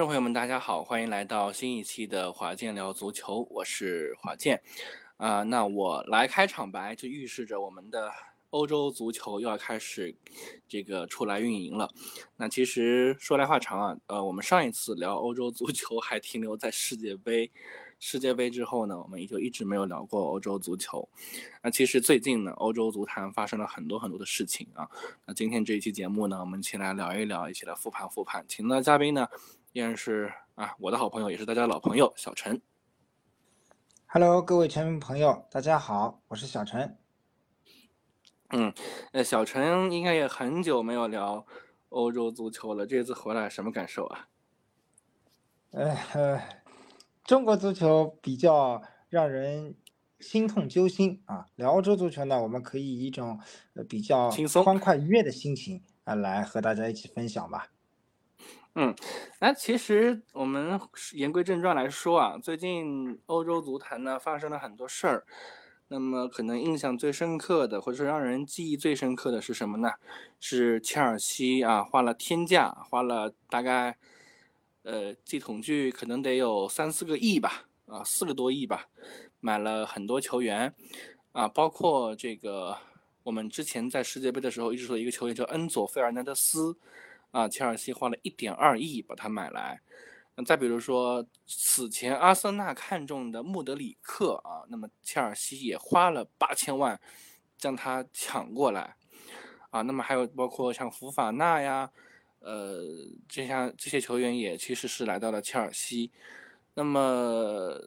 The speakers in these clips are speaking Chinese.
听众朋友们，大家好，欢迎来到新一期的华健聊足球，我是华健。啊，那我来开场白，就预示着我们的欧洲足球又要开始这个出来运营了。那其实说来话长啊，呃，我们上一次聊欧洲足球 还停留在世界杯。世界杯之后呢，我们也就一直没有聊过欧洲足球。那其实最近呢，欧洲足坛发生了很多很多的事情啊。那今天这一期节目呢，我们一起来聊一聊，一起来复盘复盘。请的嘉宾呢，依然是啊，我的好朋友，也是大家的老朋友小陈。Hello，各位球迷朋友，大家好，我是小陈。嗯，呃，小陈应该也很久没有聊欧洲足球了，这次回来什么感受啊？呃。中国足球比较让人心痛揪心啊！聊欧洲足球呢，我们可以以一种呃比较轻松、欢快、愉悦的心情啊来和大家一起分享吧。嗯，那其实我们言归正传来说啊，最近欧洲足坛呢发生了很多事儿，那么可能印象最深刻的，或者说让人记忆最深刻的是什么呢？是切尔西啊花了天价，花了大概。呃，计统计可能得有三四个亿吧，啊，四个多亿吧，买了很多球员，啊，包括这个我们之前在世界杯的时候一直说一个球员叫恩佐·费尔南德斯，啊，切尔西花了一点二亿把他买来。那再比如说此前阿森纳看中的穆德里克啊，那么切尔西也花了八千万将他抢过来，啊，那么还有包括像福法纳呀。呃，这项这些球员也其实是来到了切尔西。那么，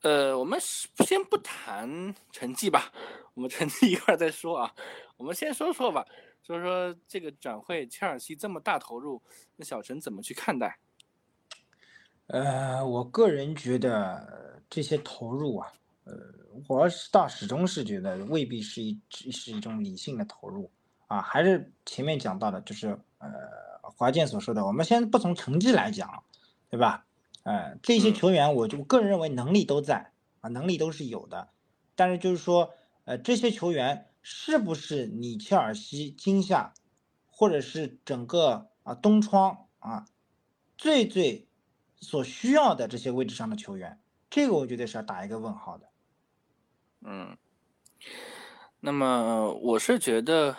呃，我们先不谈成绩吧，我们成绩一会儿再说啊。我们先说说吧，说说这个转会切尔西这么大投入，那小陈怎么去看待？呃，我个人觉得这些投入啊，呃，我是倒始终是觉得未必是一是一种理性的投入啊，还是前面讲到的，就是。呃，华健所说的，我们先不从成绩来讲，对吧？呃，这些球员，我就个人认为能力都在啊，能力都是有的。但是就是说，呃，这些球员是不是你切尔西今夏，或者是整个啊东窗啊最最所需要的这些位置上的球员？这个我觉得是要打一个问号的。嗯，那么我是觉得，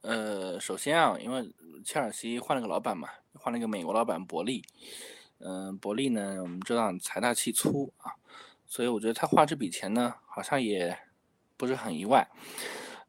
呃，首先啊，因为。切尔西换了个老板嘛，换了一个美国老板伯利。嗯，伯利呢，我们知道财大气粗啊，所以我觉得他花这笔钱呢，好像也不是很意外。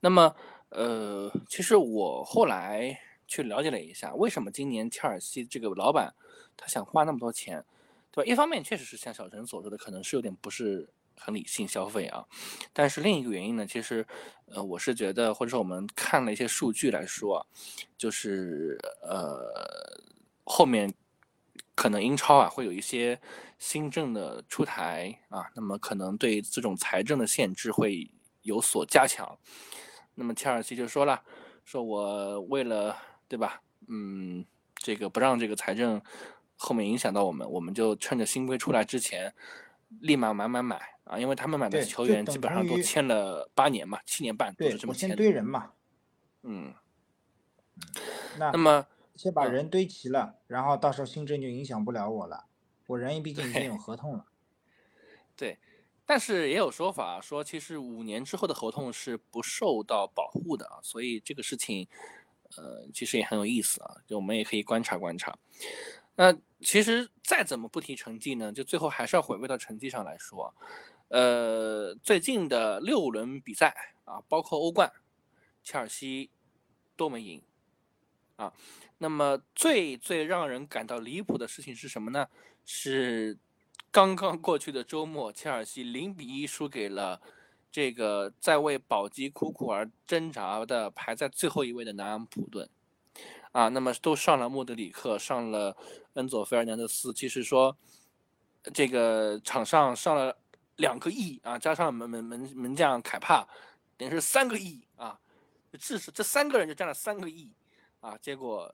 那么，呃，其实我后来去了解了一下，为什么今年切尔西这个老板他想花那么多钱，对吧？一方面确实是像小陈所说的，可能是有点不是。很理性消费啊，但是另一个原因呢，其实，呃，我是觉得，或者说我们看了一些数据来说，就是呃，后面可能英超啊会有一些新政的出台啊，那么可能对这种财政的限制会有所加强。那么切尔西就说了，说我为了对吧，嗯，这个不让这个财政后面影响到我们，我们就趁着新规出来之前，立马买买买。啊，因为他们买的球员基本上都签了八年嘛，七年半都是这么签。先堆人嘛。嗯。那那么先把人堆齐了，然后到时候新政就影响不了我了。我人毕竟已经有合同了。对，但是也有说法说，其实五年之后的合同是不受到保护的啊，所以这个事情，呃，其实也很有意思啊，就我们也可以观察观察。那其实再怎么不提成绩呢，就最后还是要回归到成绩上来说。呃，最近的六轮比赛啊，包括欧冠，切尔西都没赢啊。那么最最让人感到离谱的事情是什么呢？是刚刚过去的周末，切尔西零比一输给了这个在为保级苦苦而挣扎的排在最后一位的南安普顿啊。那么都上了莫德里克，上了恩佐·菲尔南德斯，其实说这个场上上了。两个亿啊，加上门门门门将凯帕，等于是三个亿啊，至少这三个人就占了三个亿啊，结果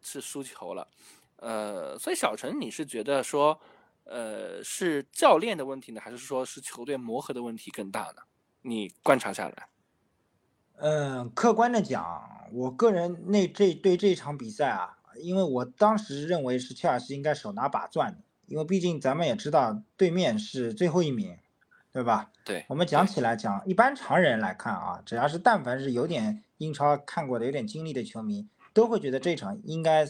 是输球了，呃，所以小陈，你是觉得说，呃，是教练的问题呢，还是说是球队磨合的问题更大呢？你观察下来，嗯，客观的讲，我个人那这对这场比赛啊，因为我当时认为是切尔西应该手拿把攥的，因为毕竟咱们也知道对面是最后一名，对吧？对，我们讲起来讲，一般常人来看啊，只要是但凡是有点英超看过的、有点经历的球迷，都会觉得这场应该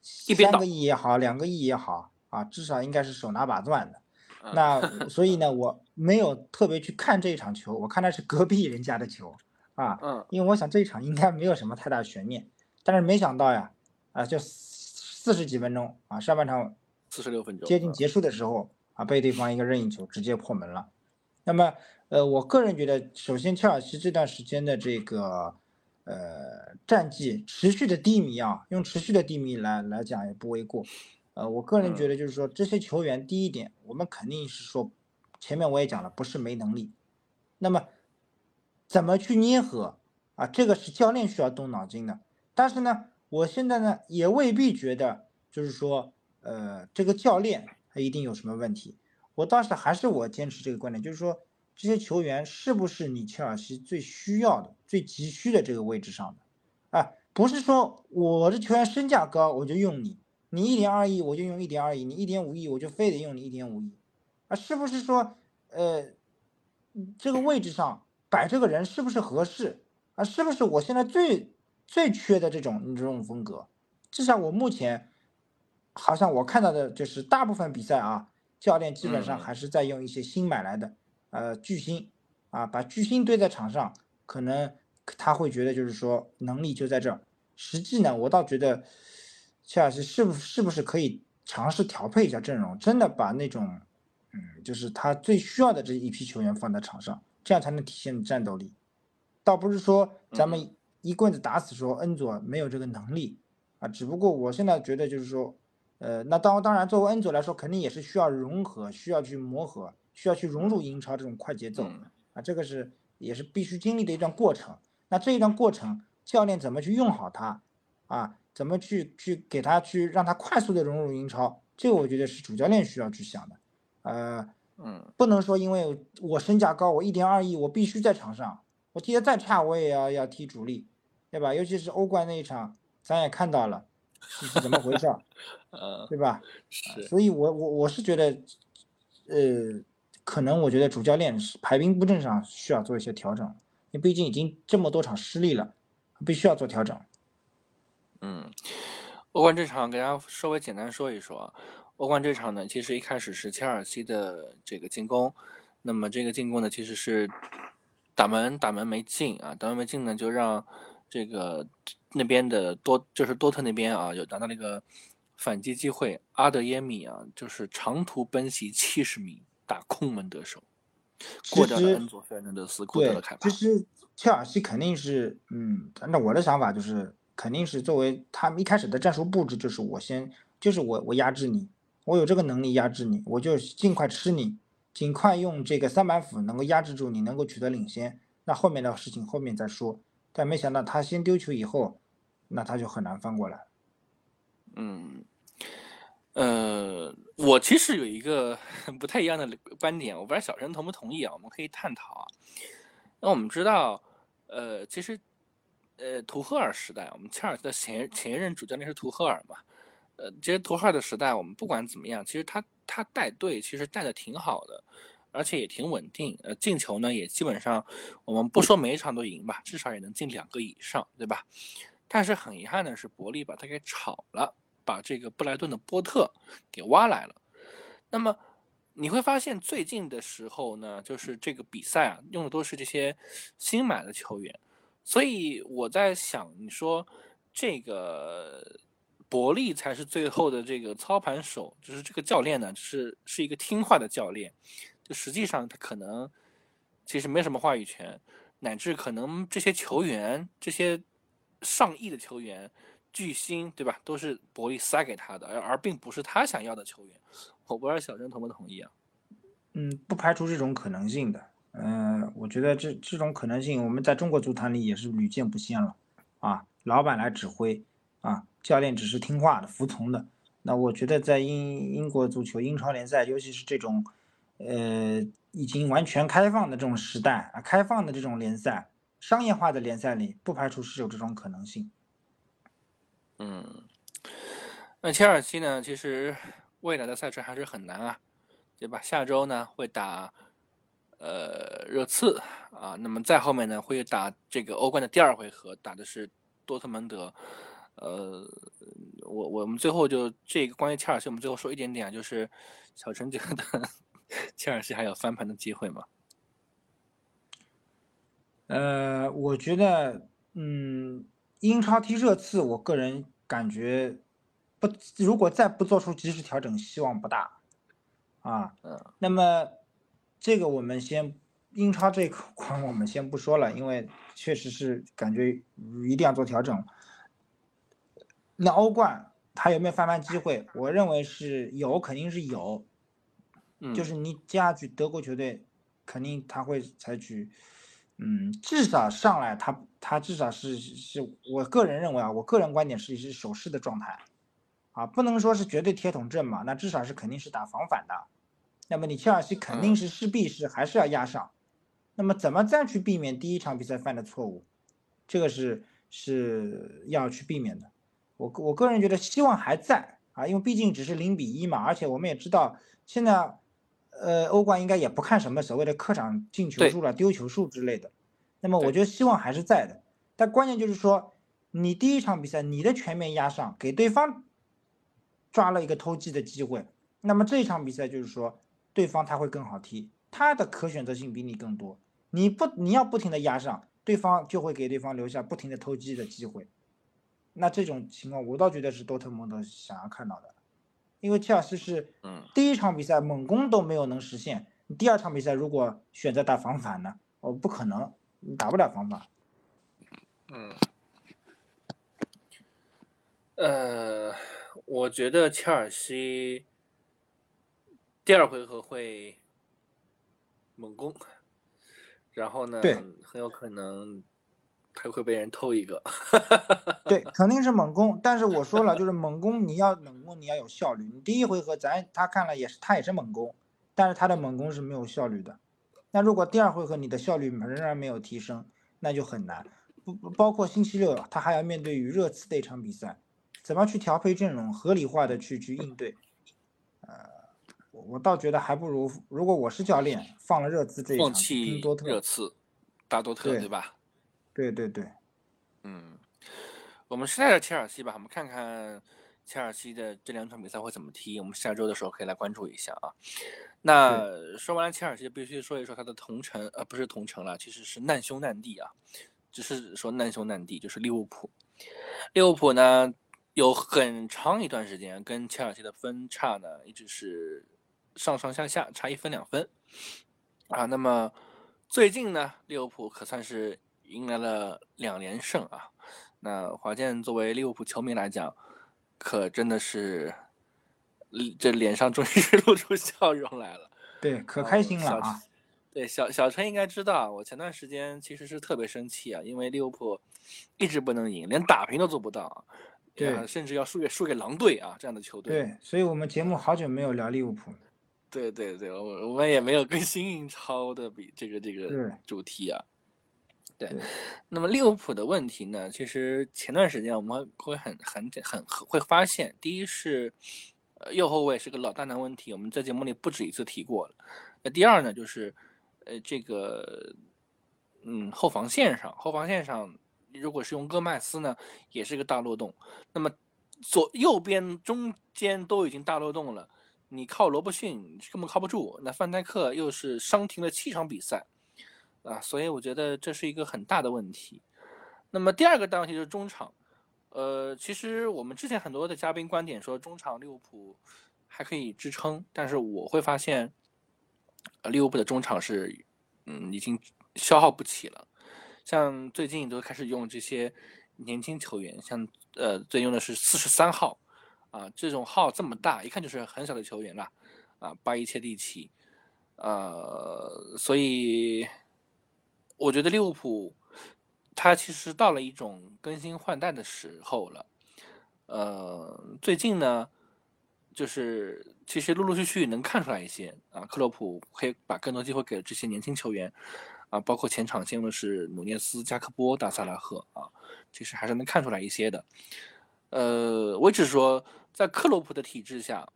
三个亿也好，两个亿也好啊，至少应该是手拿把攥的。那所以呢，我没有特别去看这一场球，我看的是隔壁人家的球啊，嗯，因为我想这一场应该没有什么太大悬念，但是没想到呀，啊，就四十几分钟啊，上半场四十六分钟接近结束的时候啊，被对方一个任意球直接破门了。那么，呃，我个人觉得，首先切尔西这段时间的这个呃战绩持续的低迷啊，用持续的低迷来来讲也不为过。呃，我个人觉得就是说，这些球员，第一点，我们肯定是说，前面我也讲了，不是没能力，那么怎么去捏合啊？这个是教练需要动脑筋的。但是呢，我现在呢也未必觉得就是说，呃，这个教练他一定有什么问题。我当时还是我坚持这个观点，就是说，这些球员是不是你切尔西最需要的、最急需的这个位置上的？啊，不是说我的球员身价高我就用你。你一点二亿我就用一点二亿，你一点五亿我就非得用你一点五亿，啊，是不是说，呃，这个位置上摆这个人是不是合适啊？是不是我现在最最缺的这种这种风格？至少我目前好像我看到的就是大部分比赛啊，教练基本上还是在用一些新买来的呃巨星啊，把巨星堆在场上，可能他会觉得就是说能力就在这儿，实际呢，我倒觉得。切尔西是不是不是可以尝试调配一下阵容，真的把那种，嗯，就是他最需要的这一批球员放在场上，这样才能体现战斗力。倒不是说咱们一棍子打死说恩佐没有这个能力啊，只不过我现在觉得就是说，呃，那当当然作为恩佐来说，肯定也是需要融合，需要去磨合，需要去融入英超这种快节奏啊，这个是也是必须经历的一段过程。那这一段过程，教练怎么去用好他啊？怎么去去给他去让他快速的融入英超？这个我觉得是主教练需要去想的，呃，嗯，不能说因为我身价高，我一点二亿，我必须在场上，我踢得再差我也要要踢主力，对吧？尤其是欧冠那一场，咱也看到了是是怎么回事，呃，对吧？是，所以我我我是觉得，呃，可能我觉得主教练是排兵布阵上需要做一些调整，因为毕竟已经这么多场失利了，必须要做调整。嗯，欧冠这场给大家稍微简单说一说。欧冠这场呢，其实一开始是切尔西的这个进攻，那么这个进攻呢，其实是打门打门没进啊，打门没进呢，就让这个那边的多就是多特那边啊，有拿到那个反击机会。阿德耶米啊，就是长途奔袭七十米打空门得手，过掉了恩佐费尔南德斯，过掉了凯帕。其实切尔西肯定是，嗯，按照我的想法就是。肯定是作为他们一开始的战术布置，就是我先，就是我我压制你，我有这个能力压制你，我就尽快吃你，尽快用这个三板斧能够压制住你，能够取得领先。那后面的事情后面再说。但没想到他先丢球以后，那他就很难翻过来。嗯，呃，我其实有一个 不太一样的观点，我不知道小陈同不同意啊？我们可以探讨啊。那我们知道，呃，其实。呃，图赫尔时代，我们切尔西的前前任主教练是图赫尔嘛？呃，其实图赫尔的时代，我们不管怎么样，其实他他带队其实带的挺好的，而且也挺稳定。呃，进球呢也基本上，我们不说每一场都赢吧，至少也能进两个以上，对吧？但是很遗憾的是，伯利把他给炒了，把这个布莱顿的波特给挖来了。那么你会发现，最近的时候呢，就是这个比赛啊，用的都是这些新买的球员。所以我在想，你说这个伯利才是最后的这个操盘手，就是这个教练呢，是是一个听话的教练，就实际上他可能其实没什么话语权，乃至可能这些球员，这些上亿的球员、巨星，对吧，都是伯利塞给他的，而而并不是他想要的球员。我不知道小郑同不同意啊？嗯，不排除这种可能性的。嗯，我觉得这这种可能性，我们在中国足坛里也是屡见不鲜了，啊，老板来指挥，啊，教练只是听话的、服从的。那我觉得在英英国足球、英超联赛，尤其是这种，呃，已经完全开放的这种时代啊，开放的这种联赛、商业化的联赛里，不排除是有这种可能性。嗯，那切尔西呢？其实未来的赛程还是很难啊，对吧？下周呢会打呃热刺啊，那么再后面呢会打这个欧冠的第二回合，打的是多特蒙德。呃，我我们最后就这个关于切尔西，我们最后说一点点啊，就是小陈觉得 切尔西还有翻盘的机会吗？呃，我觉得，嗯，英超踢热刺，我个人感觉不，如果再不做出及时调整，希望不大。啊，嗯，那么这个我们先英超这块 我们先不说了，因为确实是感觉一定要做调整。那欧冠他有没有翻盘机会？我认为是有，肯定是有。嗯，就是你接下去德国球队肯定他会采取，嗯，至少上来他他至少是是我个人认为啊，我个人观点是是守势的状态，啊，不能说是绝对铁桶阵嘛，那至少是肯定是打防反的。那么你切尔西肯定是势必是还是要压上，那么怎么再去避免第一场比赛犯的错误？这个是是要去避免的。我我个人觉得希望还在啊，因为毕竟只是零比一嘛，而且我们也知道现在，呃，欧冠应该也不看什么所谓的客场进球数了、丢球数之类的。那么我觉得希望还是在的，但关键就是说，你第一场比赛你的全面压上，给对方抓了一个偷鸡的机会，那么这一场比赛就是说，对方他会更好踢，他的可选择性比你更多。你不你要不停的压上，对方就会给对方留下不停的偷鸡的机会。那这种情况，我倒觉得是多特蒙德想要看到的，因为切尔西是，嗯，第一场比赛猛攻都没有能实现，第二场比赛如果选择打防反呢？哦，不可能，你打不了防反。嗯，呃，我觉得切尔西第二回合会猛攻，然后呢，对，很有可能。还会被人偷一个，对，肯定是猛攻。但是我说了，就是猛攻，你要猛攻，你要有效率。你第一回合咱他看了也是，他也是猛攻，但是他的猛攻是没有效率的。那如果第二回合你的效率仍然没有提升，那就很难。不包括星期六，他还要面对与热刺的一场比赛，怎么去调配阵容，合理化的去去应对？呃，我倒觉得还不如，如果我是教练，放了热刺这一场，拼多特，热刺，大多特，对吧？对对对，嗯，我们是带着切尔西吧，我们看看切尔西的这两场比赛会怎么踢，我们下周的时候可以来关注一下啊。那说完了切尔西，必须说一说他的同城，呃，不是同城了，其实是难兄难弟啊，只是说难兄难弟，就是利物浦。利物浦呢，有很长一段时间跟切尔西的分差呢，一直是上上下下，差一分两分啊。那么最近呢，利物浦可算是。迎来了两连胜啊！那华健作为利物浦球迷来讲，可真的是，这脸上终于 是露出笑容来了。对，可开心了啊！对，小小陈应该知道，我前段时间其实是特别生气啊，因为利物浦一直不能赢，连打平都做不到，对，甚至要输给输给狼队啊这样的球队。对，所以我们节目好久没有聊利物浦。对对对，我我们也没有跟新英超的比这个这个主题啊。对，那么利物浦的问题呢？其实前段时间我们会很很很会发现，第一是，呃，右后卫是个老大难问题，我们在节目里不止一次提过了。那第二呢，就是，呃，这个，嗯，后防线上，后防线上如果是用戈麦斯呢，也是个大漏洞。那么左右边中间都已经大漏洞了，你靠罗伯逊根本靠不住。那范戴克又是伤停了七场比赛。啊，所以我觉得这是一个很大的问题。那么第二个大问题就是中场，呃，其实我们之前很多的嘉宾观点说中场利物浦还可以支撑，但是我会发现，呃，利物浦的中场是，嗯，已经消耗不起了。像最近都开始用这些年轻球员，像呃，最用的是四十三号，啊，这种号这么大，一看就是很小的球员了，啊，巴伊切蒂奇，呃，所以。我觉得利物浦，他其实到了一种更新换代的时候了。呃，最近呢，就是其实陆陆续续能看出来一些啊，克洛普可以把更多机会给这些年轻球员啊，包括前场先用的是努涅斯、加克波、大萨拉赫啊，其实还是能看出来一些的。呃，我只是说，在克洛普的体制下，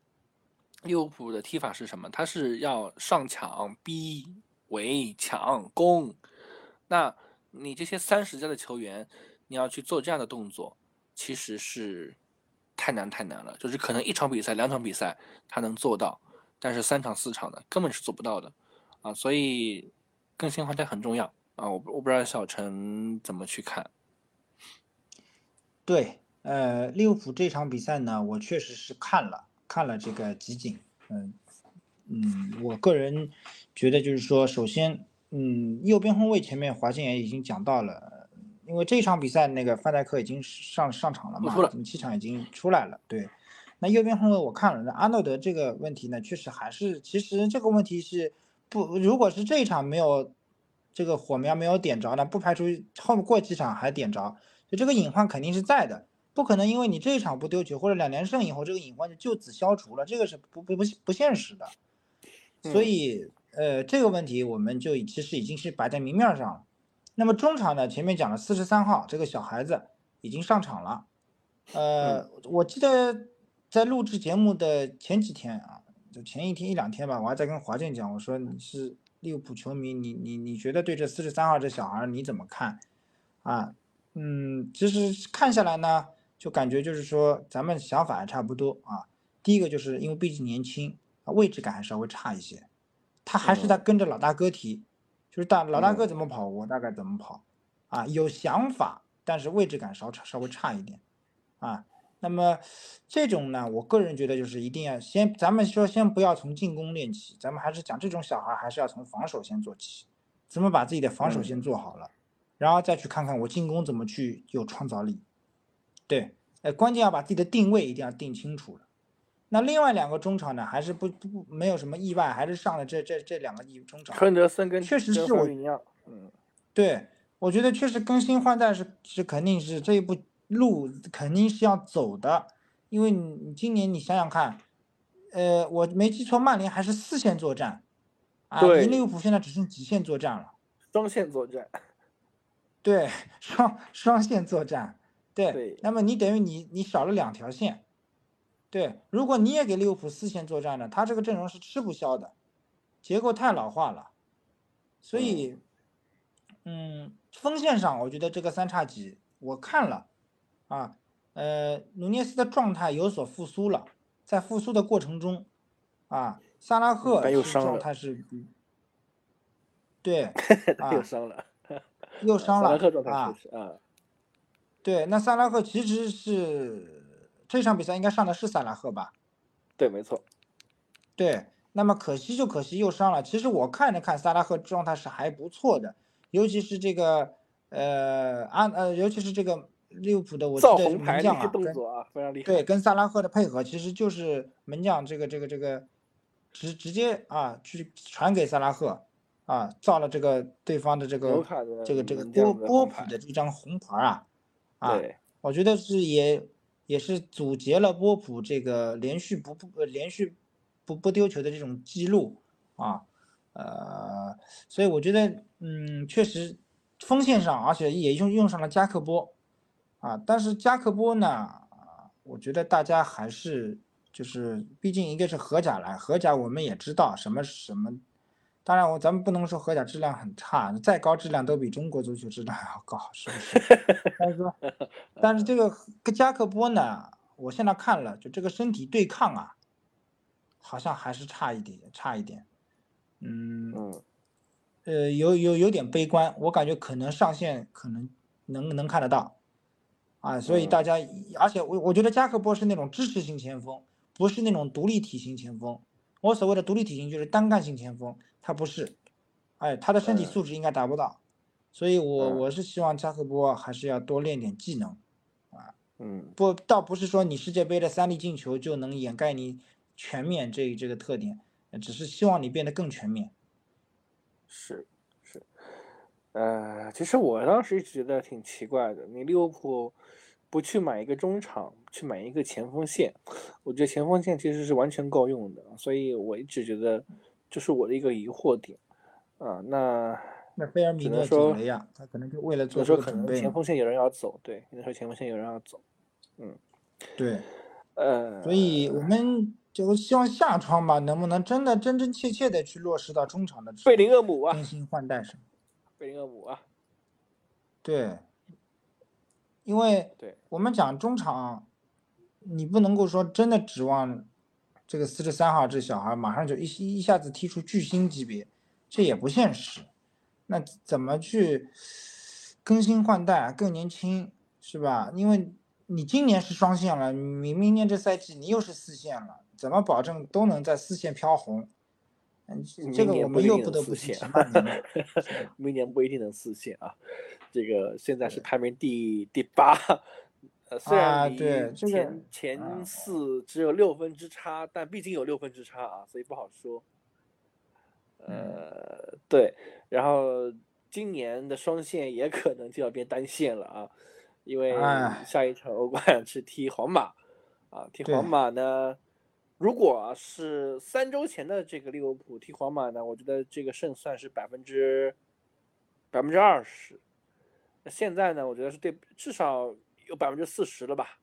利物浦的踢法是什么？他是要上抢、逼、围、抢、攻。那你这些三十加的球员，你要去做这样的动作，其实是太难太难了。就是可能一场比赛、两场比赛他能做到，但是三场四场的根本是做不到的啊。所以更新换代很重要啊。我我不知道小陈怎么去看。对。呃，利物浦这场比赛呢，我确实是看了看了这个集锦，嗯嗯，我个人觉得就是说，首先，嗯，右边后卫前面华健也已经讲到了，因为这场比赛那个范戴克已经上上场了嘛，气场已经出来了，对。那右边后卫我看了，那阿诺德这个问题呢，确实还是，其实这个问题是不，如果是这一场没有这个火苗没有点着呢，不排除后面过几场还点着，就这个隐患肯定是在的。不可能，因为你这一场不丢球或者两连胜以后，这个隐患就就此消除了，这个是不不不不现实的。所以，呃，这个问题我们就其实已经是摆在明面上了。那么中场呢，前面讲了四十三号这个小孩子已经上场了。呃，我记得在录制节目的前几天啊，就前一天一两天吧，我还在跟华健讲，我说你是利物浦球迷，你你你觉得对这四十三号这小孩你怎么看？啊，嗯，其实看下来呢。就感觉就是说，咱们想法还差不多啊。第一个就是因为毕竟年轻，啊位置感还稍微差一些。他还是在跟着老大哥踢，就是大老大哥怎么跑，我大概怎么跑，啊有想法，但是位置感稍稍微差一点，啊。那么这种呢，我个人觉得就是一定要先，咱们说先不要从进攻练起，咱们还是讲这种小孩还是要从防守先做起，怎么把自己的防守先做好了，然后再去看看我进攻怎么去有创造力。对，呃，关键要把自己的定位一定要定清楚了。那另外两个中场呢，还是不不没有什么意外，还是上了这这这两个中场。亨德森跟确实是我，嗯，对，我觉得确实更新换代是是肯定是这一步路肯定是要走的，因为你今年你想想看，呃，我没记错，曼联还是四线作战，啊，利物浦现在只剩几线作战了？双线作战。对，双双线作战。对，那么你等于你你少了两条线，对，如果你也给利物浦四线作战呢，他这个阵容是吃不消的，结构太老化了，所以，嗯，锋线上我觉得这个三叉戟我看了，啊，呃，努涅斯的状态有所复苏了，在复苏的过程中，啊，萨拉赫又伤了，他是，对，又伤了，又伤了啊，啊。对，那萨拉赫其实是这场比赛应该上的是萨拉赫吧？对，没错。对，那么可惜就可惜又伤了。其实我看了看萨拉赫状态是还不错的，尤其是这个呃安呃，尤其是这个利物浦的我记得是门将啊，动作啊非常厉害。对，跟萨拉赫的配合其实就是门将这个这个这个直直接啊去传给萨拉赫啊，造了这个对方的这个这个这个波波普的这张红牌啊。啊，我觉得是也也是阻截了波普这个连续不不连续不不丢球的这种记录啊，呃，所以我觉得嗯，确实锋线上，而且也用用上了加克波啊，但是加克波呢，我觉得大家还是就是毕竟一个是荷甲来，荷甲我们也知道什么什么。当然，我咱们不能说荷甲质量很差，再高质量都比中国足球质量还要高，是不是？但是说，但是这个加克波呢，我现在看了，就这个身体对抗啊，好像还是差一点，差一点。嗯，呃，有有有点悲观，我感觉可能上线可能能能看得到，啊，所以大家，而且我我觉得加克波是那种支持型前锋，不是那种独立体型前锋。我所谓的独立体型就是单干型前锋。他不是，哎，他的身体素质应该达不到，所以我我是希望加克波还是要多练点技能，啊，嗯，不，倒不是说你世界杯的三粒进球就能掩盖你全面这这个特点，只是希望你变得更全面。是是，呃，其实我当时觉得挺奇怪的，你利物浦不去买一个中场，去买一个前锋线，我觉得前锋线其实是完全够用的，所以我一直觉得。就是我的一个疑惑点，啊，那那菲尔米诺怎么样，他可能就为了做说可能前锋线有人要走，对，那时候前锋线有人要走，嗯，对，呃，所以我们就希望下窗吧，能不能真的真真切切的去落实到中场的贝林厄姆啊，更新换代上。贝林厄姆啊，对，因为对我们讲中场，你不能够说真的指望这个四十三号这小孩马上就一一下子踢出巨星级别，这也不现实。那怎么去更新换代更年轻是吧？因为你今年是双线了，你明年这赛季你又是四线了，怎么保证都能在四线飘红？嗯，这个我们又不得不提曼联了。明年不一定能四线啊，这个现在是排名第第八，呃，虽然离前前四只有六分之差，但毕竟有六分之差啊，所以不好说。呃，对，然后今年的双线也可能就要变单线了啊，因为下一场欧冠是踢皇马，啊，踢皇马呢，如果是三周前的这个利物浦踢皇马呢，我觉得这个胜算是百分之百分之二十，那现在呢，我觉得是对至少有百分之四十了吧，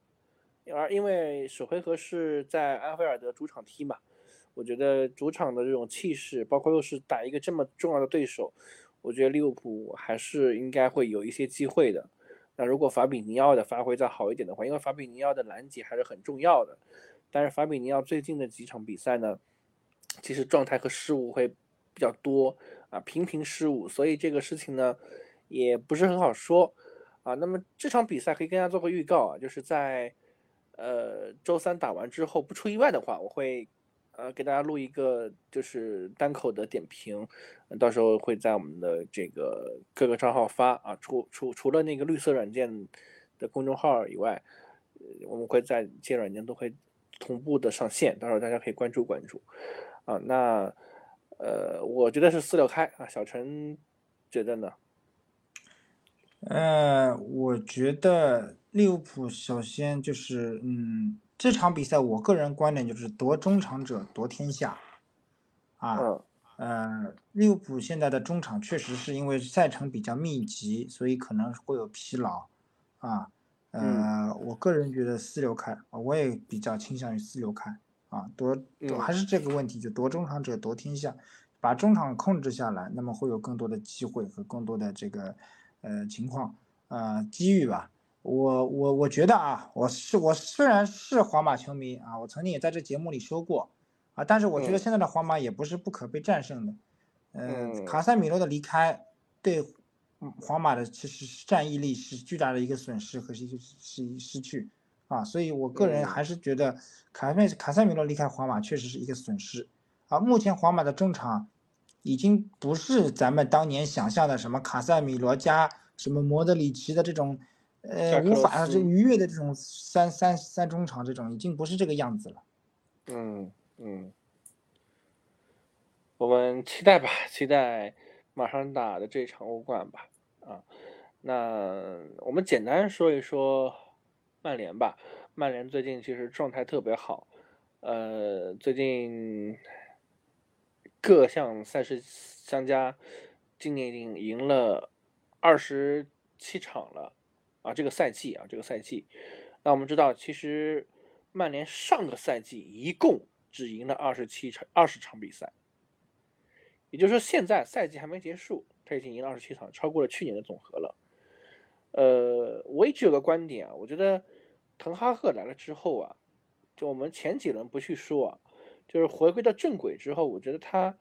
而因为首回合是在安菲尔德主场踢嘛。我觉得主场的这种气势，包括又是打一个这么重要的对手，我觉得利物浦还是应该会有一些机会的。那如果法比尼奥的发挥再好一点的话，因为法比尼奥的拦截还是很重要的。但是法比尼奥最近的几场比赛呢，其实状态和失误会比较多啊，频频失误，所以这个事情呢也不是很好说啊。那么这场比赛可以跟大家做个预告啊，就是在呃周三打完之后，不出意外的话，我会。呃，给大家录一个就是单口的点评，到时候会在我们的这个各个账号发啊。除除除了那个绿色软件的公众号以外，我们会在这些软件都会同步的上线，到时候大家可以关注关注。啊，那呃，我觉得是四六开啊，小陈觉得呢？呃，我觉得利物浦首先就是嗯。这场比赛，我个人观点就是夺中场者夺天下，啊，呃，利物浦现在的中场确实是因为赛程比较密集，所以可能会有疲劳，啊，呃，我个人觉得四六开，我也比较倾向于四六开，啊，夺夺还是这个问题，就夺中场者夺天下，把中场控制下来，那么会有更多的机会和更多的这个呃情况，呃，机遇吧。我我我觉得啊，我是我虽然是皇马球迷啊，我曾经也在这节目里说过啊，但是我觉得现在的皇马也不是不可被战胜的。嗯，卡塞米罗的离开对皇马的其实战役力是巨大的一个损失和一个是失去啊，所以我个人还是觉得卡塞卡塞米罗离开皇马确实是一个损失啊。目前皇马的中场已经不是咱们当年想象的什么卡塞米罗加什么莫德里奇的这种。呃，无法这逾越的这种三三三中场，这种已经不是这个样子了。嗯嗯，我们期待吧，期待马上打的这场欧冠吧。啊，那我们简单说一说曼联吧。曼联最近其实状态特别好，呃，最近各项赛事相加，今年已经赢了二十七场了。啊，这个赛季啊，这个赛季，那我们知道，其实曼联上个赛季一共只赢了二十七场二十场比赛，也就是说，现在赛季还没结束，他已经赢了二十七场，超过了去年的总和了。呃，我一直有个观点啊，我觉得滕哈赫来了之后啊，就我们前几轮不去说啊，就是回归到正轨之后，我觉得他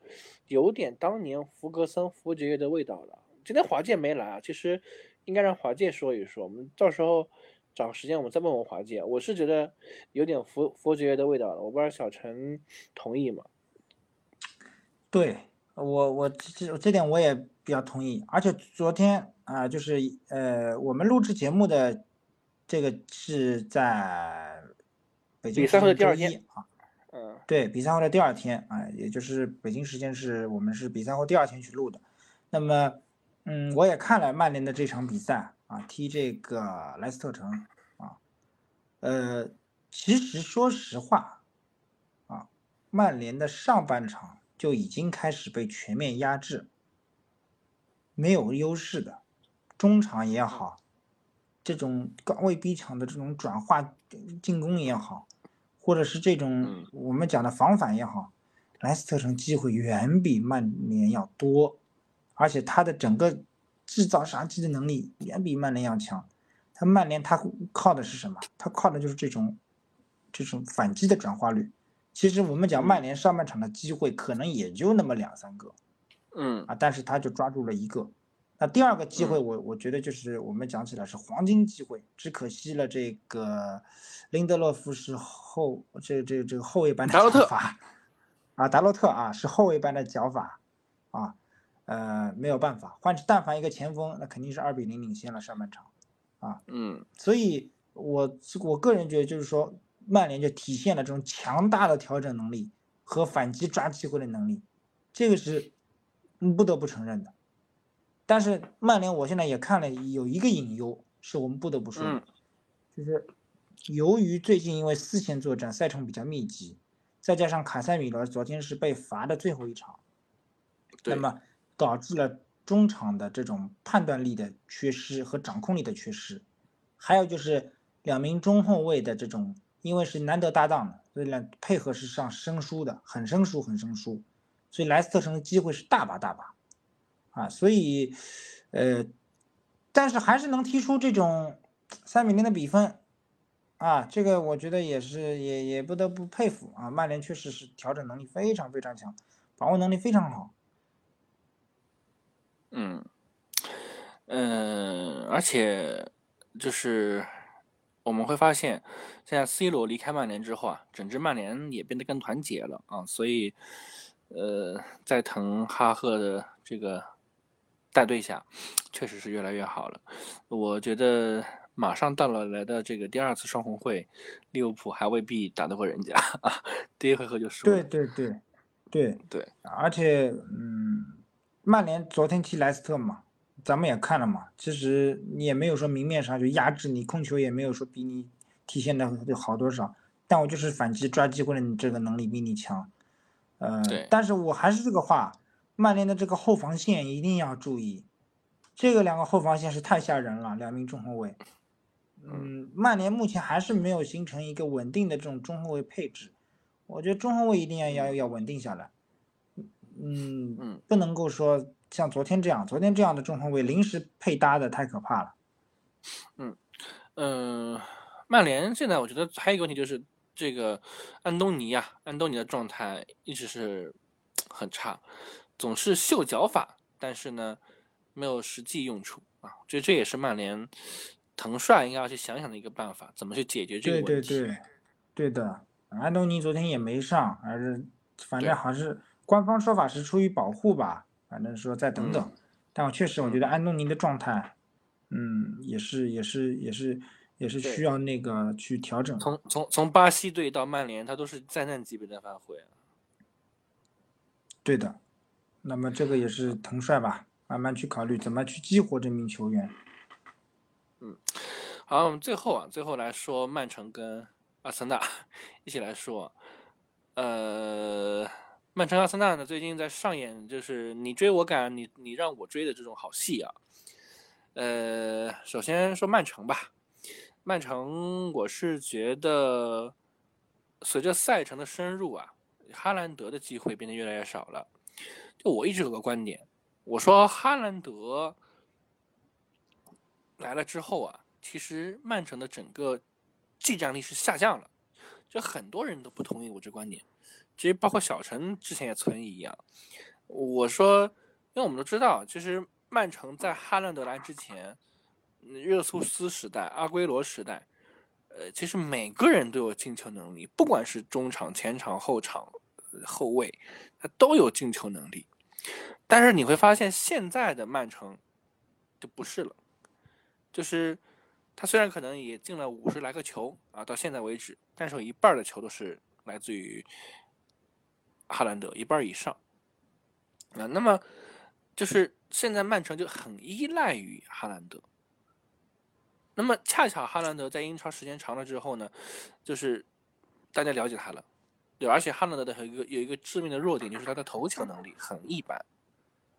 有点当年弗格森、弗爵爷的味道了。今天华健没来啊，其实。应该让华界说一说，我们到时候找个时间，我们再问问华界。我是觉得有点佛佛爵的味道了，我不知道小陈同意吗？对我，我这这点我也比较同意。而且昨天啊，就是呃，我们录制节目的这个是在北京比赛后的第二天啊，嗯，对，比赛后的第二天啊，也就是北京时间是我们是比赛后第二天去录的，那么。嗯，我也看了曼联的这场比赛啊，踢这个莱斯特城啊，呃，其实说实话啊，曼联的上半场就已经开始被全面压制，没有优势的，中场也好，这种高位逼抢的这种转化进攻也好，或者是这种我们讲的防反也好，莱斯特城机会远比曼联要多，而且他的整个制造杀机的能力远比曼联要强。他曼联他靠的是什么？他靠的就是这种这种反击的转化率。其实我们讲曼联上半场的机会可能也就那么两三个，嗯啊，但是他就抓住了一个。那第二个机会，我我觉得就是我们讲起来是黄金机会，只可惜了这个林德洛夫是后这这这个后卫般的脚法，啊，达洛特啊是后卫班的脚法，啊，呃没有办法，换但凡一个前锋，那肯定是二比零领先了上半场，啊，嗯，所以我我个人觉得就是说曼联就体现了这种强大的调整能力和反击抓机会的能力，这个是不得不承认的。但是曼联，我现在也看了，有一个隐忧是我们不得不说的，就是由于最近因为四线作战赛程比较密集，再加上卡塞米罗昨天是被罚的最后一场，那么导致了中场的这种判断力的缺失和掌控力的缺失，还有就是两名中后卫的这种，因为是难得搭档的，所以呢配合是上生疏的，很生疏，很生疏，所以莱斯特城的机会是大把大把。啊，所以，呃，但是还是能踢出这种三比零的比分，啊，这个我觉得也是也也不得不佩服啊。曼联确实是调整能力非常非常强，把握能力非常好。嗯，嗯，而且就是我们会发现，现在 C 罗离开曼联之后啊，整支曼联也变得更团结了啊。所以，呃，在滕哈赫的这个。带队下，确实是越来越好了。我觉得马上到了来的这个第二次双红会，利物浦还未必打得过人家啊。第一回合就输了。对对对，对对。而且，嗯，曼联昨天踢莱斯特嘛，咱们也看了嘛。其实你也没有说明面上就压制你控球，也没有说比你体现的就好多少。但我就是反击抓机会的这个能力比你强。呃，但是我还是这个话。曼联的这个后防线一定要注意，这个两个后防线是太吓人了，两名中后卫。嗯，曼联目前还是没有形成一个稳定的这种中后卫配置，我觉得中后卫一定要要要稳定下来。嗯嗯，不能够说像昨天这样，昨天这样的中后卫临时配搭的太可怕了。嗯嗯，曼联现在我觉得还有一个问题就是这个安东尼啊，安东尼的状态一直是很差。总是秀脚法，但是呢，没有实际用处啊！我觉得这也是曼联腾帅应该要去想想的一个办法，怎么去解决这个问题。对对对，对的。安东尼昨天也没上，还是反正还是官方说法是出于保护吧，反正说再等等。但我确实我觉得安东尼的状态，嗯，也是也是也是也是需要那个去调整。从从从巴西队到曼联，他都是灾难级别的发挥。对的。那么这个也是滕帅吧，慢慢去考虑怎么去激活这名球员。嗯，好，我们最后啊，最后来说曼城跟阿森纳一起来说。呃，曼城阿森纳呢，最近在上演就是你追我赶，你你让我追的这种好戏啊。呃，首先说曼城吧，曼城我是觉得随着赛程的深入啊，哈兰德的机会变得越来越少了。就我一直有个观点，我说哈兰德来了之后啊，其实曼城的整个技战力是下降了。就很多人都不同意我这观点，其实包括小陈之前也存疑啊。我说，因为我们都知道，其实曼城在哈兰德来之前，热苏斯时代、阿圭罗时代，呃，其实每个人都有进球能力，不管是中场、前场、后场、后卫，他都有进球能力。但是你会发现，现在的曼城就不是了，就是他虽然可能也进了五十来个球啊，到现在为止，但是有一半的球都是来自于哈兰德，一半以上啊。那么就是现在曼城就很依赖于哈兰德。那么恰巧哈兰德在英超时间长了之后呢，就是大家了解他了。对，而且哈兰德的有一个有一个致命的弱点，就是他的头球能力很一般，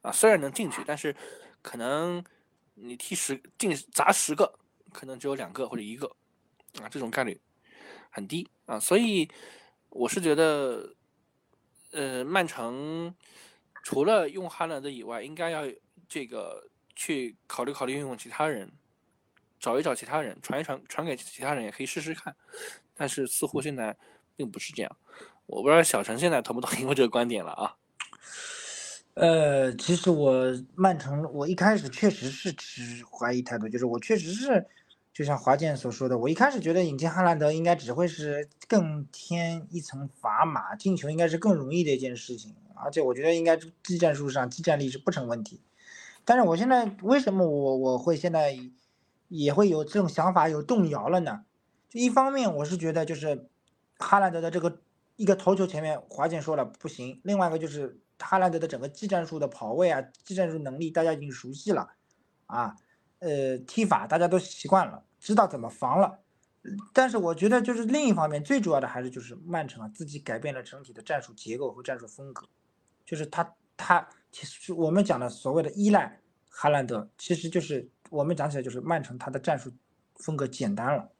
啊，虽然能进去，但是可能你踢十进砸十个，可能只有两个或者一个，啊，这种概率很低。啊，所以我是觉得，呃，曼城除了用哈兰德以外，应该要这个去考虑考虑用其他人，找一找其他人，传一传传给其他人，也可以试试看，但是似乎现在并不是这样，我不知道小陈现在同不同意我这个观点了啊。呃，其实我曼城，我一开始确实是持怀疑态度，就是我确实是，就像华健所说的，我一开始觉得引进哈兰德应该只会是更添一层砝码，进球应该是更容易的一件事情，而且我觉得应该技战术上技战力是不成问题。但是我现在为什么我我会现在也会有这种想法有动摇了呢？就一方面我是觉得就是哈兰德的这个一个头球前面华健说了不行，另外一个就是。哈兰德的整个技战术的跑位啊，技战术能力大家已经熟悉了，啊，呃，踢法大家都习惯了，知道怎么防了。但是我觉得就是另一方面，最主要的还是就是曼城啊自己改变了整体的战术结构和战术风格，就是他他其实我们讲的所谓的依赖哈兰德，其实就是我们讲起来就是曼城他的战术风格简单了，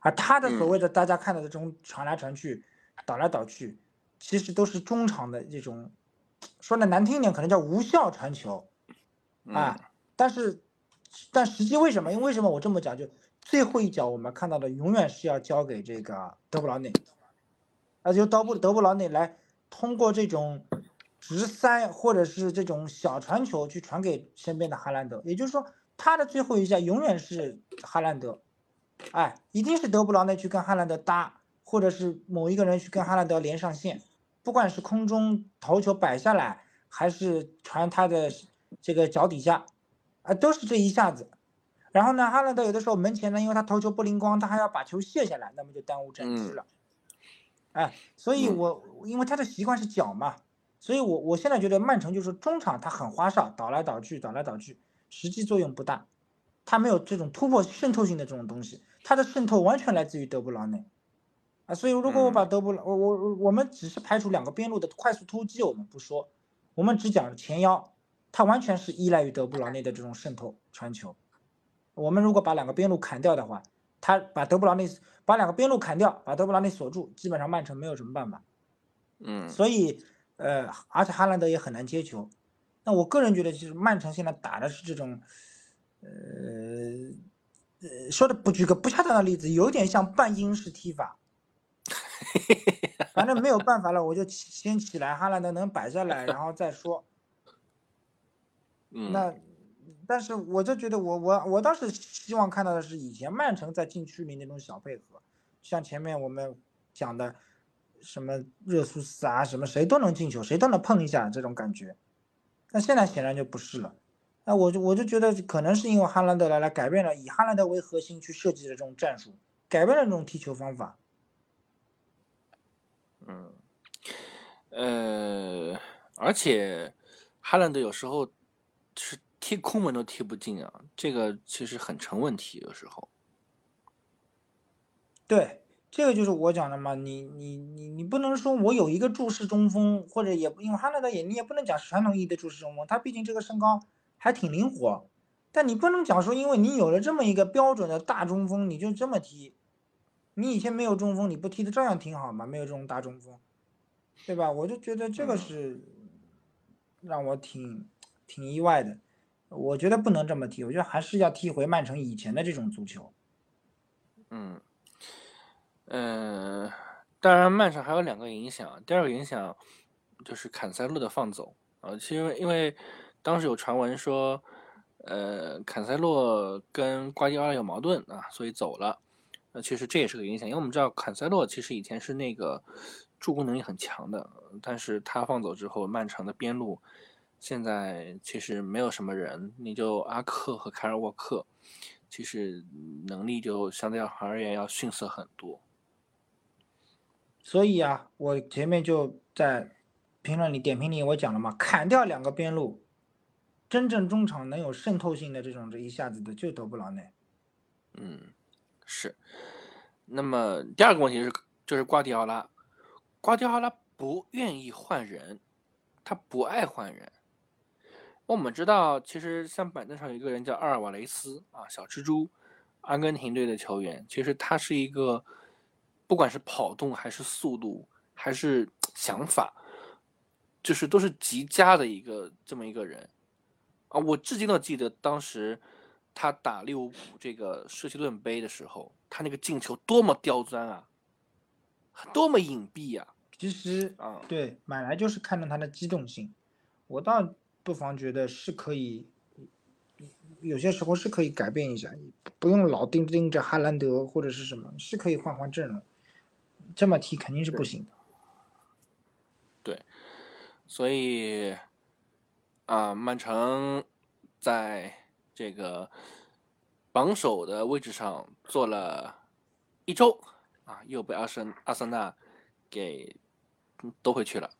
而他的所谓的大家看到的这种传来传去、倒来倒去。其实都是中场的这种，说的难听一点，可能叫无效传球，啊，但是，但实际为什么？因为为什么我这么讲？就最后一脚我们看到的，永远是要交给这个德布劳内，啊，就德布德布劳内来通过这种直塞或者是这种小传球去传给身边的哈兰德，也就是说，他的最后一下永远是哈兰德，哎，一定是德布劳内去跟哈兰德搭，或者是某一个人去跟哈兰德连上线。不管是空中头球摆下来，还是传他的这个脚底下，啊，都是这一下子。然后呢，哈兰德有的时候门前呢，因为他头球不灵光，他还要把球卸下来，那么就耽误阵势了。哎，所以我因为他的习惯是脚嘛，所以我我现在觉得曼城就是中场他很花哨，倒来倒去，倒来倒去，实际作用不大，他没有这种突破渗透性的这种东西，他的渗透完全来自于德布劳内。啊，所以如果我把德布劳，我我我们只是排除两个边路的快速突击，我们不说，我们只讲前腰，他完全是依赖于德布劳内的这种渗透传球。我们如果把两个边路砍掉的话，他把德布劳内把两个边路砍掉，把德布劳内锁住，基本上曼城没有什么办法。嗯，所以呃，而且哈兰德也很难接球。那我个人觉得，其实曼城现在打的是这种，呃呃，说的不举个不恰当的例子，有点像半英式踢法。反正没有办法了，我就先起来，哈兰德能摆下来，然后再说。那，但是我就觉得，我我我倒是希望看到的是以前曼城在禁区里那种小配合，像前面我们讲的，什么热苏斯啊，什么谁都能进球，谁都能碰一下这种感觉。那现在显然就不是了。那我就我就觉得，可能是因为哈兰德来了，改变了以哈兰德为核心去设计的这种战术，改变了这种踢球方法。嗯，呃，而且哈兰德有时候是踢空门都踢不进啊，这个其实很成问题。有时候，对，这个就是我讲的嘛，你你你你不能说我有一个注视中锋，或者也因为哈兰德也你也不能讲传统意义的注视中锋，他毕竟这个身高还挺灵活，但你不能讲说因为你有了这么一个标准的大中锋，你就这么踢。你以前没有中锋，你不踢的照样挺好嘛？没有这种大中锋，对吧？我就觉得这个是让我挺挺意外的。我觉得不能这么踢，我觉得还是要踢回曼城以前的这种足球。嗯，呃，当然曼城还有两个影响，第二个影响就是坎塞洛的放走啊。其实因为当时有传闻说，呃，坎塞洛跟瓜迪奥拉有矛盾啊，所以走了。那其实这也是个影响，因为我们知道坎塞洛其实以前是那个助攻能力很强的，但是他放走之后，曼城的边路现在其实没有什么人，你就阿克和凯尔沃克，其实能力就相对而言要逊色很多。所以啊，我前面就在评论里点评里我讲了嘛，砍掉两个边路，真正中场能有渗透性的这种这一下子的就德布劳内。嗯。是，那么第二个问题是，就是瓜迪奥拉，瓜迪奥拉不愿意换人，他不爱换人。我们知道，其实像板凳上有一个人叫阿尔瓦雷斯啊，小蜘蛛阿根廷队的球员，其实他是一个，不管是跑动还是速度还是想法，就是都是极佳的一个这么一个人啊！我至今都记得当时他打利物浦这个舍弃顿杯的时候，他那个进球多么刁钻啊，多么隐蔽啊！其实啊，对，买来就是看中他的机动性，我倒不妨觉得是可以。有些时候是可以改变一下，不用老盯盯着哈兰德或者是什么，是可以换换阵容。这么踢肯定是不行的。对，所以啊，曼城在这个榜首的位置上坐了一周啊，又被阿森阿森纳给夺回去了。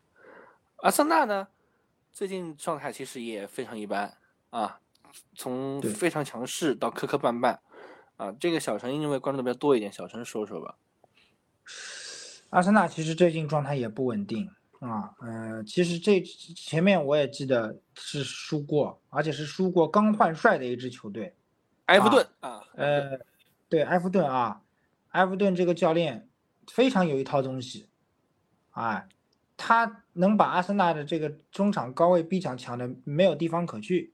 阿森纳呢，最近状态其实也非常一般啊。从非常强势到磕磕绊绊，啊，这个小陈因为关注的比较多一点，小陈说说吧。阿森纳其实最近状态也不稳定啊，嗯，其实这前面我也记得是输过，而且是输过刚换帅的一支球队，埃弗顿啊，呃，对，埃弗顿啊，埃弗顿这个教练非常有一套东西，哎，他能把阿森纳的这个中场高位逼抢抢的没有地方可去。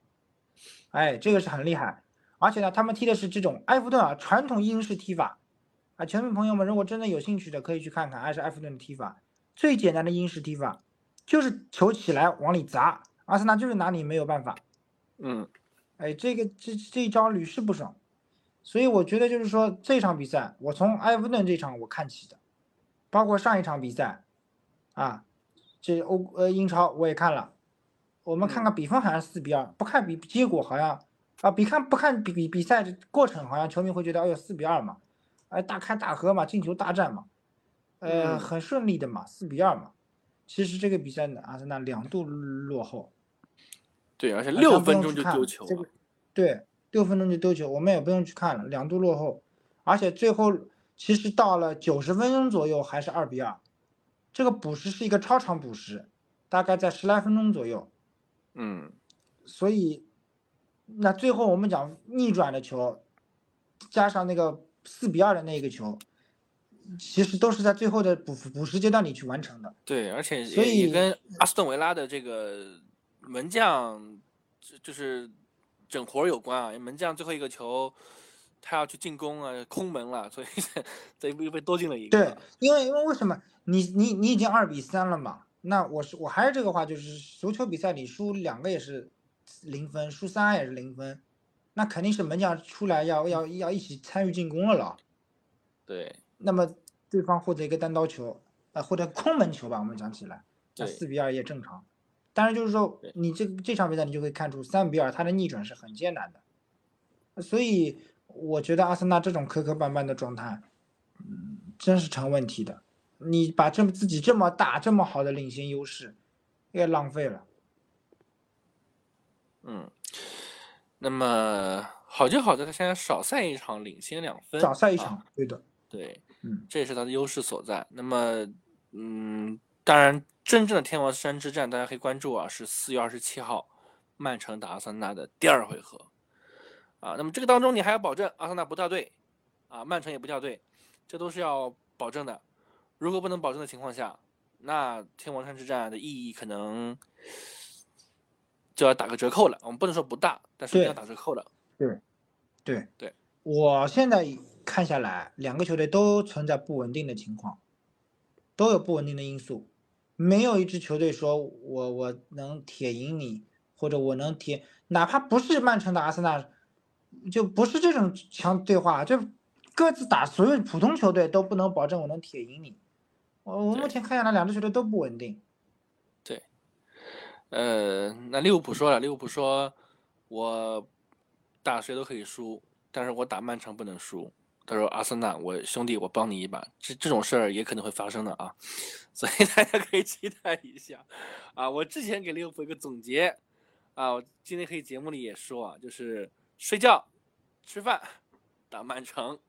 哎，这个是很厉害，而且呢，他们踢的是这种埃弗顿啊传统英式踢法，啊，球迷朋友们如果真的有兴趣的，可以去看看，还是埃弗顿的踢法，最简单的英式踢法，就是球起来往里砸，阿森纳就是拿你没有办法，嗯，哎，这个这这一招屡试不爽，所以我觉得就是说这场比赛，我从埃弗顿这场我看起的，包括上一场比赛，啊，这欧呃英超我也看了。我们看看比分好像四比二，不看比结果好像啊，比看不看比比比赛的过程，好像球迷会觉得，哎呦四比二嘛，哎大开大合嘛，进球大战嘛，呃很顺利的嘛，四比二嘛。其实这个比赛呢，阿森纳两度落后，对，而且六分钟就丢球，对，六分钟就丢球，我们也不用去看了，两度落后，而且最后其实到了九十分钟左右还是二比二，这个补时是一个超长补时，大概在十来分钟左右。嗯，所以，那最后我们讲逆转的球，加上那个四比二的那个球，其实都是在最后的补补时阶段里去完成的。对，而且所以跟阿斯顿维拉的这个门将就是整活有关啊。门将最后一个球，他要去进攻啊，空门了，所以这又被多进了一个。对，因为因为为什么？你你你已经二比三了嘛？那我是我还是这个话，就是足球比赛里输两个也是零分，输三也是零分，那肯定是门将出来要要要一起参与进攻了了。对。那么对方获得一个单刀球，呃，或者空门球吧，我们讲起来，那四比二也正常。但是就是说，你这这场比赛你就会看出三比二他的逆转是很艰难的。所以我觉得阿森纳这种磕磕绊绊的状态，嗯，真是成问题的。你把这么自己这么大这么好的领先优势，也浪费了。嗯，那么好就好在他现在少赛一场，领先两分。少赛一场，对的，对，嗯，这也是它的优势所在。那么，嗯，当然，真正的天王山之战，大家可以关注啊，是四月二十七号，曼城打阿森纳的第二回合。啊，那么这个当中你还要保证阿森纳不掉队，啊，曼城也不掉队，这都是要保证的。如果不能保证的情况下，那天王山之战的意义可能就要打个折扣了。我们不能说不大，但是要打折扣了。对，对，对。我现在看下来，两个球队都存在不稳定的情况，都有不稳定的因素。没有一支球队说我我能铁赢你，或者我能铁，哪怕不是曼城的阿森纳，就不是这种强对话，就各自打，所有普通球队都不能保证我能铁赢你。我我目前看下来，两支球队都不稳定。对，呃，那利物浦说了，利物浦说，我打谁都可以输，但是我打曼城不能输。他说：“阿森纳，我兄弟，我帮你一把。这这种事儿也可能会发生的啊，所以大家可以期待一下。啊，我之前给利物浦一个总结，啊，我今天可以节目里也说啊，就是睡觉、吃饭、打曼城。”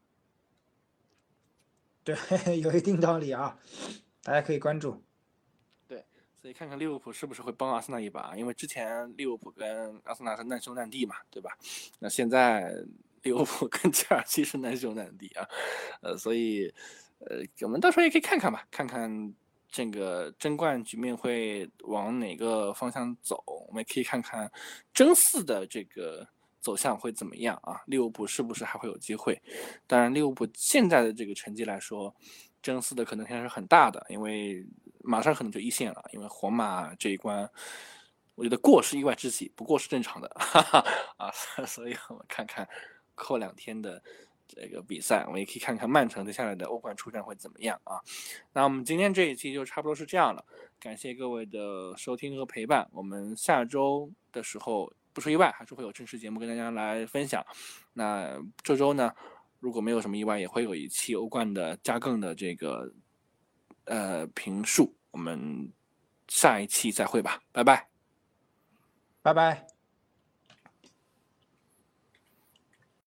对，有一定道理啊，大家可以关注。对，所以看看利物浦是不是会帮阿森纳一把，因为之前利物浦跟阿森纳是难兄难弟嘛，对吧？那现在利物浦跟切尔西是难兄难弟啊，呃，所以呃，我们到时候也可以看看吧，看看这个争冠局面会往哪个方向走，我们也可以看看争四的这个走向会怎么样啊，利物浦是不是还会有机会？当然，利物浦现在的这个成绩来说，争四的可能性是很大的，因为马上可能就一线了，因为皇马这一关。我觉得过是意外之喜，不过是正常的，哈哈啊，所以我们看看后两天的这个比赛，我们也可以看看曼城接下来的欧冠出战会怎么样啊。那我们今天这一期就差不多是这样了，感谢各位的收听和陪伴。我们下周的时候不出意外，还是会有正式节目跟大家来分享。那这周呢，如果没有什么意外，也会有一期欧冠的加更的这个呃评述。我们下一期再会吧，拜拜。拜拜。